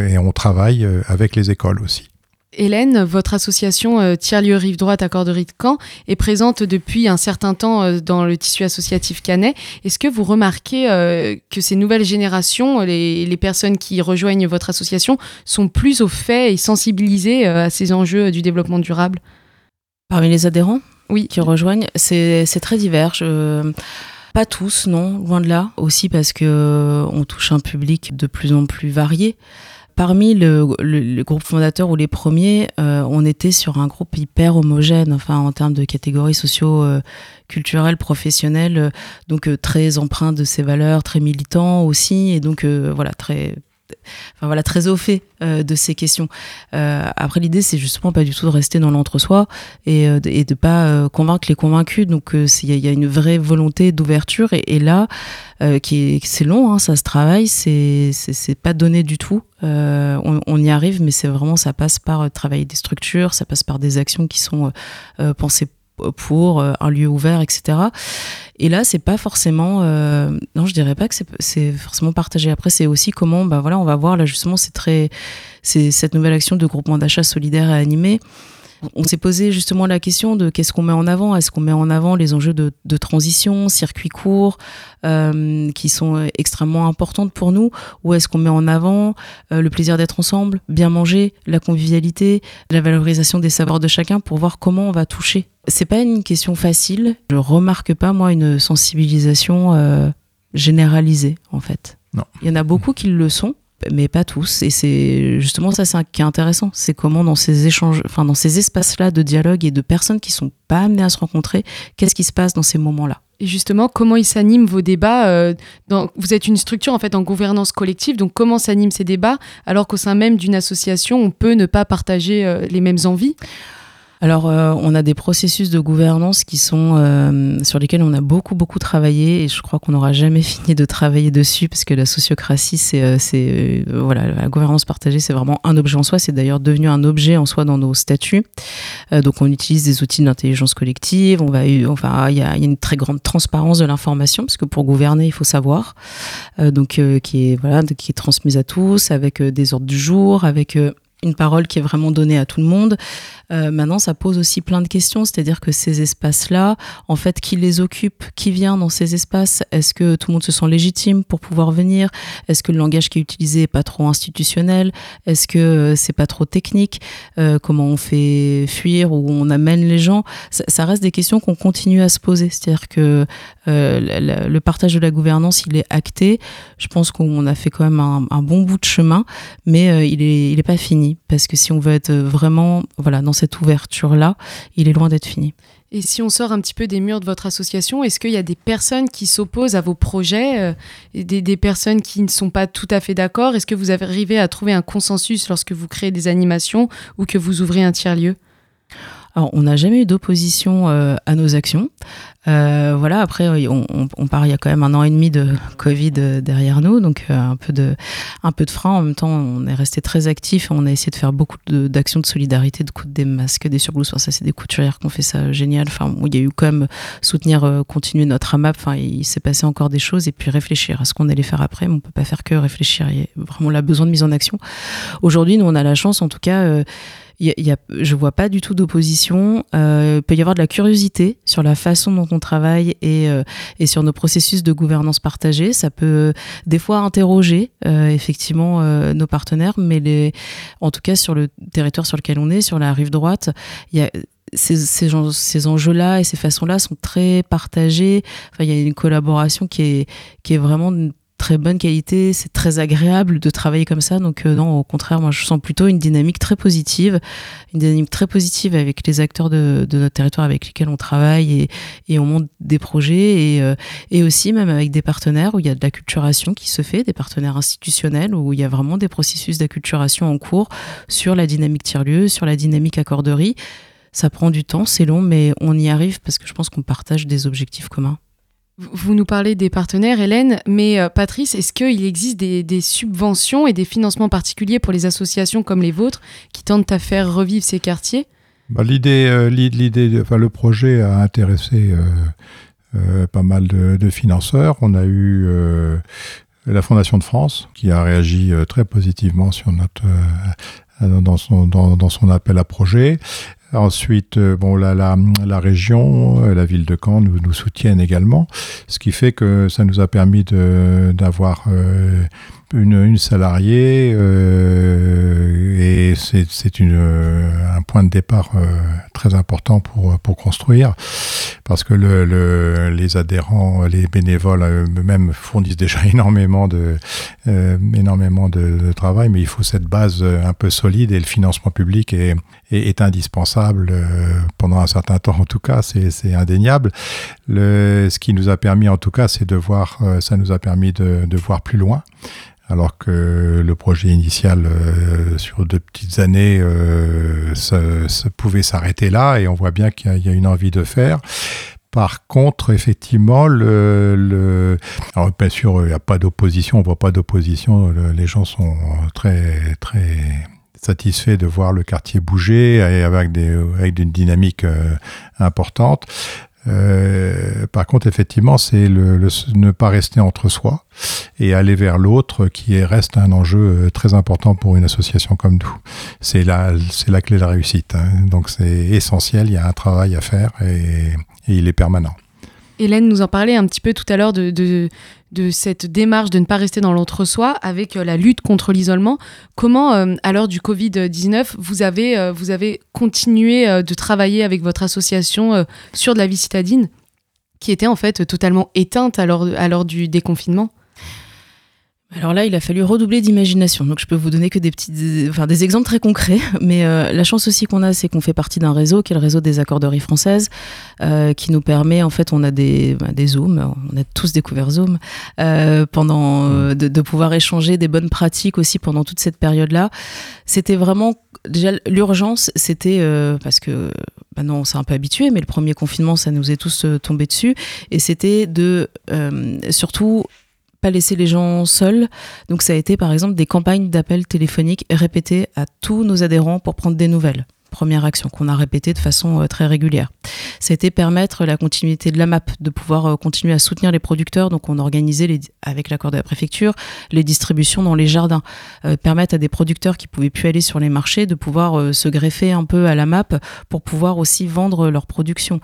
et on travaille avec les écoles aussi Hélène, votre association euh, Tiers-lieu Rive Droite à Corderie de Caen est présente depuis un certain temps euh, dans le tissu associatif canet. Est-ce que vous remarquez euh, que ces nouvelles générations, les, les, personnes qui rejoignent votre association, sont plus au fait et sensibilisées euh, à ces enjeux du développement durable? Parmi les adhérents Oui. Qui rejoignent, c'est très divers. Je... Pas tous, non, loin de là. Aussi parce que on touche un public de plus en plus varié parmi le, le, le, groupe fondateur ou les premiers, euh, on était sur un groupe hyper homogène, enfin en termes de catégories socio-culturelles, professionnelles, euh, donc euh, très empreint de ces valeurs, très militant aussi, et donc euh, voilà très enfin voilà très au fait euh, de ces questions. Euh, après l'idée c'est justement pas du tout de rester dans l'entre-soi et, euh, et de pas euh, convaincre les convaincus. Donc il y, y, a une vraie volonté d'ouverture et, et, là qui c'est long, hein, ça se travaille, c'est c'est pas donné du tout. On, on, y arrive, mais c'est vraiment ça passe par travailler des structures, ça passe par des actions qui sont pensées pour un lieu ouvert, etc. Et là, c'est pas forcément, non, je dirais pas que c'est forcément partagé. Après, c'est aussi comment, bah voilà, on va voir là justement, c'est très, c'est cette nouvelle action de groupement d'achat solidaire et animé on s'est posé justement la question de qu'est-ce qu'on met en avant? Est-ce qu'on met en avant les enjeux de, transition, circuits courts, euh, qui sont extrêmement importantes pour nous, ou est-ce qu'on met en avant euh, le plaisir d'être ensemble, bien manger, la convivialité, la valorisation des savoirs de chacun pour voir comment on va toucher. C'est pas une question facile. Je remarque pas moi une sensibilisation euh, généralisée en fait. Non. Il y en a beaucoup qui le sont, mais pas tous. Et c'est justement ça c'est qui est intéressant, c'est comment dans ces échanges, enfin dans ces espaces-là de dialogue et de personnes qui sont pas amenées à se rencontrer, qu'est-ce qui se passe dans ces moments-là? Et justement, comment ils s'animent vos débats euh, dans, Vous êtes une structure en fait en gouvernance collective, donc comment s'animent ces débats alors qu'au sein même d'une association, on peut ne pas partager euh, les mêmes envies? Alors, euh, on a des processus de gouvernance qui sont euh, sur lesquels on a beaucoup beaucoup travaillé et je crois qu'on n'aura jamais [LAUGHS] fini de travailler dessus parce que la sociocratie, c'est euh, voilà, la gouvernance partagée, c'est vraiment un objet en soi. C'est d'ailleurs devenu un objet en soi dans nos statuts. donc, on utilise des outils d'intelligence collective. On va, enfin, il y a, y a, une très grande transparence de l'information parce que pour gouverner, il faut savoir. donc, qui est voilà, qui est transmise à tous avec des ordres du jour, avec une parole qui est vraiment donnée à tout le monde. Euh, maintenant, ça pose aussi plein de questions, c'est-à-dire que ces espaces-là, en fait, qui les occupe, qui vient dans ces espaces? Est-ce que tout le monde se sent légitime pour pouvoir venir? Est-ce que le langage qui est utilisé est pas trop institutionnel? Est-ce que euh, c'est pas trop technique? Euh, Comment on fait fuir ou on amène les gens? Ça, reste des questions qu'on continue à se poser. C'est-à-dire que le partage de la gouvernance, il est acté. Je pense qu'on a fait quand même un, bon bout de chemin, mais il est, il est pas fini parce que si on veut être vraiment, voilà, dans cette ouverture-là, il est loin d'être fini. Et si on sort un petit peu des murs de votre association, est-ce qu'il y a des personnes qui s'opposent à vos projets, euh, des, des, personnes qui ne sont pas tout à fait d'accord? Est-ce que vous arrivez à trouver un consensus lorsque vous créez des animations ou que vous ouvrez un tiers-lieu? Alors, on n'a jamais eu d'opposition euh, à nos actions. Euh, voilà, après, on, on, on, part, il y a quand même un an et demi de Covid euh, derrière nous, donc euh, un, peu de, un peu de frein. En même temps, on est resté très actif. On a essayé de faire beaucoup d'actions de, de, solidarité, de coudre des masques, des surblouses. Enfin, ça, c'est des couturières qui ont fait ça génial. Enfin, il y a eu quand même soutenir, euh, continuer notre AMAP. Enfin, il s'est passé encore des choses et puis réfléchir à ce qu'on allait faire après. Mais on peut pas faire que réfléchir. Il y a vraiment la besoin de mise en action. Aujourd'hui, nous, on a la chance, en tout cas, y a, y a, je vois pas du tout d'opposition. Euh, il peut y avoir de la curiosité sur la façon dont on travaille et, euh, et sur nos processus de gouvernance partagée. Ça peut des fois interroger euh, effectivement euh, nos partenaires, mais les, en tout cas sur le territoire sur lequel on est, sur la rive droite, il y a ces, ces, ces enjeux-là et ces façons-là sont très partagés. Enfin, il y a une collaboration qui est, qui est vraiment très bonne qualité, c'est très agréable de travailler comme ça. Donc euh, non, au contraire, moi je sens plutôt une dynamique très positive, une dynamique très positive avec les acteurs de, notre territoire avec lesquels on travaille et, et on monte des projets et, euh, et aussi même avec des partenaires où il y a de l'acculturation qui se fait, des partenaires institutionnels où il y a vraiment des processus d'acculturation en cours sur la dynamique tiers-lieu, sur la dynamique accorderie. Ça prend du temps, c'est long, mais on y arrive parce que je pense qu'on partage des objectifs communs. Vous nous parlez des partenaires, Hélène, mais euh, Patrice, est-ce qu'il existe des, subventions et des financements particuliers pour les associations comme les vôtres qui tentent à faire revivre ces quartiers? Bah, L'idée, euh, le projet a intéressé euh, pas mal de, financeurs. On a eu la Fondation de France qui a réagi très positivement sur notre dans son, dans, dans, son appel à projet. Ensuite, euh, bon, la, la, la région, euh, la ville de Caen nous, soutiennent également, ce qui fait que ça nous a permis d'avoir euh, une, une, salariée euh, et c'est un point de départ euh, très important pour, pour construire parce que le, le, les adhérents, les bénévoles eux-mêmes fournissent déjà [LAUGHS] énormément de, euh, énormément de, de, travail, mais il faut cette base un peu solide et le financement public est, indispensable pendant un certain temps en tout cas, c'est indéniable. Le, ce qui nous a permis en tout cas, c'est de voir, ça nous a permis de, voir plus loin alors que le projet initial euh, sur deux petites années euh, ça, pouvait s'arrêter là et on voit bien qu'il y, a une envie de faire. Par contre, effectivement, alors bien sûr, il n'y a pas d'opposition, on voit pas d'opposition, les gens sont très très satisfait de voir le quartier bouger avec, avec une dynamique importante. Euh, par contre, effectivement, c'est le, ne pas rester entre soi et aller vers l'autre qui reste un enjeu euh, très important pour une association comme nous. C'est la, c'est la clé de la réussite. Hein. Donc c'est essentiel, il y a un travail à faire et, il est permanent. Hélène nous en parlait un petit peu tout à l'heure de, cette démarche de ne pas rester dans l'entre-soi avec euh, la lutte contre l'isolement. Comment, euh, à l'heure du Covid-19, vous avez, euh, vous avez continué de travailler avec votre association sur de la vie citadine qui était en fait totalement éteinte à l'heure du déconfinement? Alors là, il a fallu redoubler d'imagination. Donc je peux vous donner que des petits, enfin des exemples très concrets. [LAUGHS] Mais euh, la chance aussi qu'on a, c'est qu'on fait partie d'un réseau qui est le réseau des accorderies françaises, euh, qui nous permet, en fait, on a des, bah, des zooms, on a tous découvert Zoom euh, pendant euh, de, de, pouvoir échanger des bonnes pratiques aussi pendant toute cette période-là. C'était vraiment déjà l'urgence, c'était euh, parce que maintenant bah on s'est un peu habitué, mais le premier confinement, ça nous est tous tombé dessus, et c'était de surtout pas laisser les gens seuls. Donc ça a été par exemple des campagnes d'appels téléphoniques répétées à tous nos adhérents pour prendre des nouvelles première action qu'on a répétée de façon euh, très régulière. C'était permettre la continuité de la map, de pouvoir euh, continuer à soutenir les producteurs. Donc on organisait les, avec l'accord de la préfecture les distributions dans les jardins, euh, permettre à des producteurs qui pouvaient plus aller sur les marchés de pouvoir se greffer un peu à la map pour pouvoir aussi vendre leur production.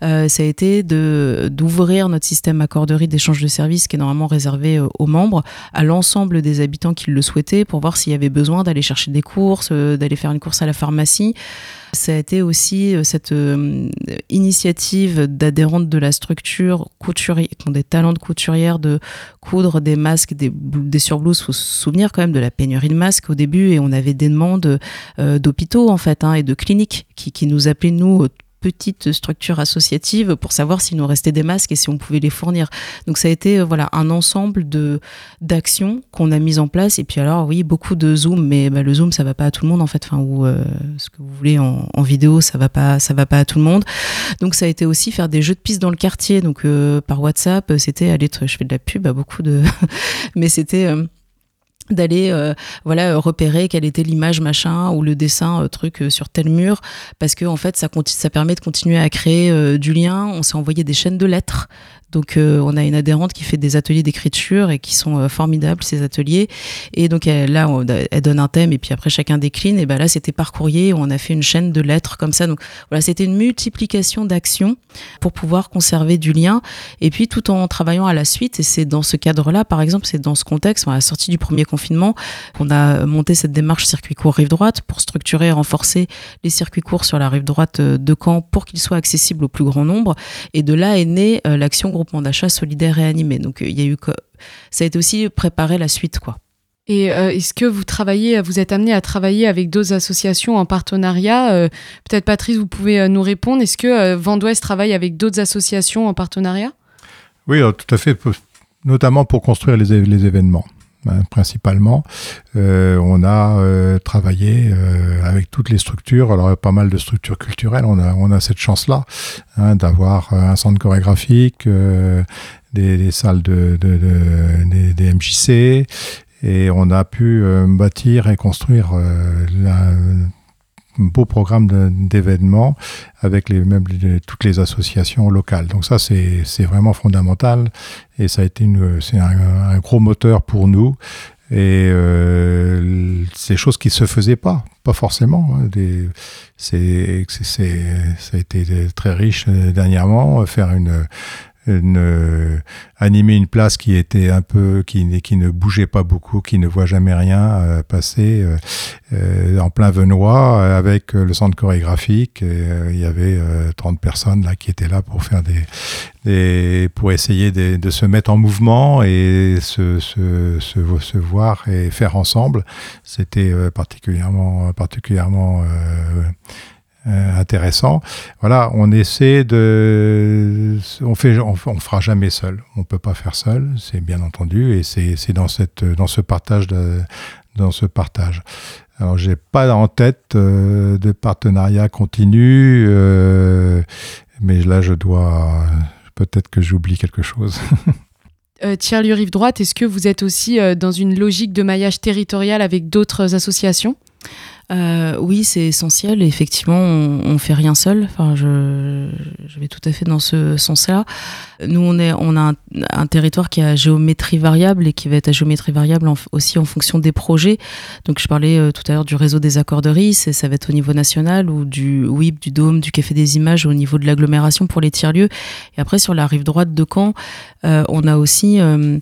ça a été d'ouvrir notre système accorderie d'échange de services qui est normalement réservé aux membres à l'ensemble des habitants qui le souhaitaient pour voir s'il y avait besoin d'aller chercher des courses, d'aller faire une course à la pharmacie ça a été aussi euh, cette euh, initiative d'adhérentes de la structure couturière, qui ont des talents de couturière, de coudre des masques, des, des surblouses. Il faut se souvenir quand même de la pénurie de masques au début et on avait des demandes euh, d'hôpitaux en fait hein, et de cliniques qui, nous appelaient nous petite structure associative pour savoir s'il nous restait des masques et si on pouvait les fournir. Donc ça a été euh, voilà un ensemble de d'actions qu'on a mises en place et puis alors oui beaucoup de zoom mais bah, le zoom ça va pas à tout le monde en fait ou euh, ce que vous voulez en, vidéo ça va pas ça va pas à tout le monde. Donc ça a été aussi faire des jeux de pistes dans le quartier donc euh, par WhatsApp c'était aller je fais de la pub à beaucoup de [LAUGHS] mais c'était d'aller euh, voilà repérer quelle était l'image machin ou le dessin euh, truc euh, sur tel mur. Parce que en fait ça ça permet de continuer à créer du lien. On s'est envoyé des chaînes de lettres donc euh, on a une adhérente qui fait des ateliers d'écriture et qui sont euh, formidables ces ateliers. Et donc là, elle donne un thème et puis après chacun décline. Et ben là c'était par courrier. On a fait une chaîne de lettres comme ça. Donc voilà, c'était une multiplication d'actions pour pouvoir conserver du lien. Et puis tout en travaillant à la suite. Et c'est dans ce cadre-là, par exemple, c'est dans ce contexte, à la sortie du premier confinement, qu'on a monté cette démarche circuit court rive droite pour structurer et renforcer les circuits courts sur la rive droite euh, de Caen pour qu'ils soient accessibles au plus grand nombre. Et de là est née l'action groupe d'achat solidaire et animé. Donc euh, il y a eu ça a été aussi préparer la suite quoi. Et euh, est-ce que vous travaillez, vous êtes amené à travailler avec d'autres associations en partenariat? Euh, Peut-être Patrice, vous pouvez nous répondre. Est-ce que Vendouest travaille avec d'autres associations en partenariat? Oui, tout à fait, notamment pour construire les événements. Hein, principalement. Euh, on a euh, travaillé euh, avec toutes les structures, alors pas mal de structures culturelles, on a, on a cette chance-là hein, d'avoir un centre chorégraphique, des, salles de, de, de des, MJC, et on a pu bâtir et construire la, beau programme d'événements avec les, même toutes les associations locales. Donc ça, c'est vraiment fondamental et ça a été une, c'est un, gros moteur pour nous. Et euh, c'est choses qui se faisaient pas, pas forcément. Hein, c'est, ça a été très riche euh, dernièrement. Faire une, une, euh, animer une place qui était un peu qui, qui ne bougeait pas beaucoup, qui ne voit jamais rien euh, passer euh, en plein Venois avec le centre chorégraphique. il y avait 30 personnes là qui étaient là pour faire des, des pour essayer de, de, se mettre en mouvement et se, se, se, se voir et faire ensemble. C'était particulièrement particulièrement euh, intéressant. Voilà, on essaie de, on fait, on, fera jamais seul. On peut pas faire seul, c'est bien entendu, et c'est dans cette, dans ce partage de, dans ce partage. Alors j'ai pas en tête euh, de partenariat continu, euh, mais là je dois, peut-être que j'oublie quelque chose. [LAUGHS] euh, Thierry Rive Droite, est-ce que vous êtes aussi dans une logique de maillage territorial avec d'autres associations? Euh, oui, c'est essentiel. effectivement, on, on fait rien seul. Enfin, je, je vais tout à fait dans ce sens-là. Nous, on, est, on a un, territoire qui a géométrie variable et qui va être à géométrie variable aussi en fonction des projets. Donc, je parlais euh, tout à l'heure du réseau des accorderies, ça va être au niveau national ou du WIP, du Dôme, du Café des Images au niveau de l'agglomération pour les tiers-lieux. Et après, sur la rive droite de Caen, euh, on a aussi euh,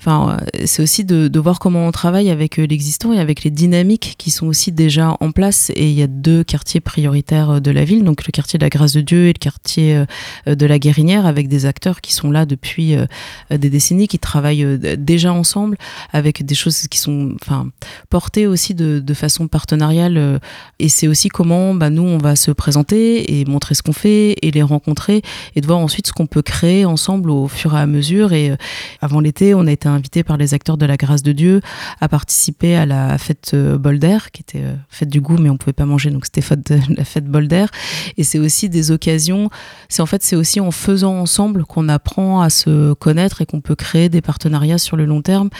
Enfin, c'est aussi de, voir comment on travaille avec euh, l'existant et avec les dynamiques qui sont aussi déjà en place. Et il y a deux quartiers prioritaires euh, de la ville, donc le quartier de la Grâce de Dieu et le quartier euh, de la Guérinière, avec des acteurs qui sont là depuis des décennies, qui travaillent déjà ensemble, avec des choses qui sont, portées aussi de, de façon partenariale. Et c'est aussi comment, bah, nous, on va se présenter et montrer ce qu'on fait et les rencontrer et de voir ensuite ce qu'on peut créer ensemble au fur et à mesure. Et avant l'été, on a été invité par les acteurs de la grâce de Dieu à participer à la fête euh, Bolder, qui était euh, fête du goût, mais on pouvait pas manger, donc c'était [LAUGHS] la fête Bolder. Et c'est aussi des occasions. C'est en fait c'est aussi en faisant ensemble qu'on apprend à se connaître et qu'on peut créer des partenariats sur le long terme.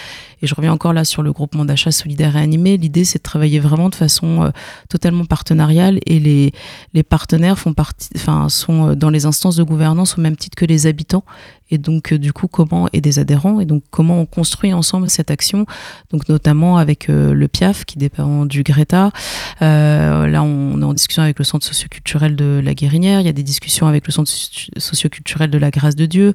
Et je reviens encore là sur le groupement d'achat solidaire et animé. L'idée c'est de travailler vraiment de façon euh, totalement partenariale et les les partenaires font partie, enfin sont dans les instances de gouvernance au même titre que les habitants et donc du coup comment et des adhérents et donc comment on construit ensemble cette action, donc notamment avec euh, le PIAF qui dépend du Greta. Euh, là, on est en discussion avec le centre socioculturel de la Guérinière. Il y a des discussions avec le centre socioculturel de la Grâce de Dieu,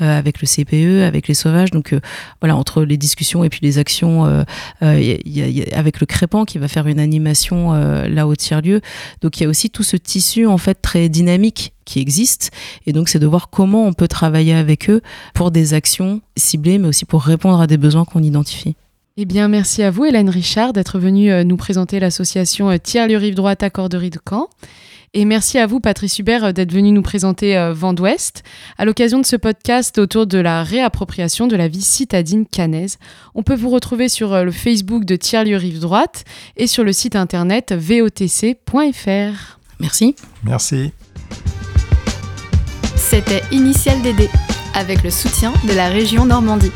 euh, avec le CPE, avec les Sauvages. Donc voilà, entre les discussions et puis les actions, y, y a, avec le Crépan qui va faire une animation là au tiers lieu. Donc il y a aussi tout ce tissu en fait très dynamique qui existent. Et donc, c'est de voir comment on peut travailler avec eux pour des actions ciblées, mais aussi pour répondre à des besoins qu'on identifie. Eh bien, merci à vous, Hélène Richard, d'être venue euh, nous présenter l'association euh, Tiers-lieu Rive Droite Accorderie de Caen. Et merci à vous, Patrice Hubert, euh, d'être venu nous présenter Vent d'Ouest à l'occasion de ce podcast autour de la réappropriation de la vie citadine canaise. On peut vous retrouver sur le Facebook de Tiers-lieu Rive Droite et sur le site internet votc.fr. Merci. Merci. C'était Initial DD, avec le soutien de la région Normandie.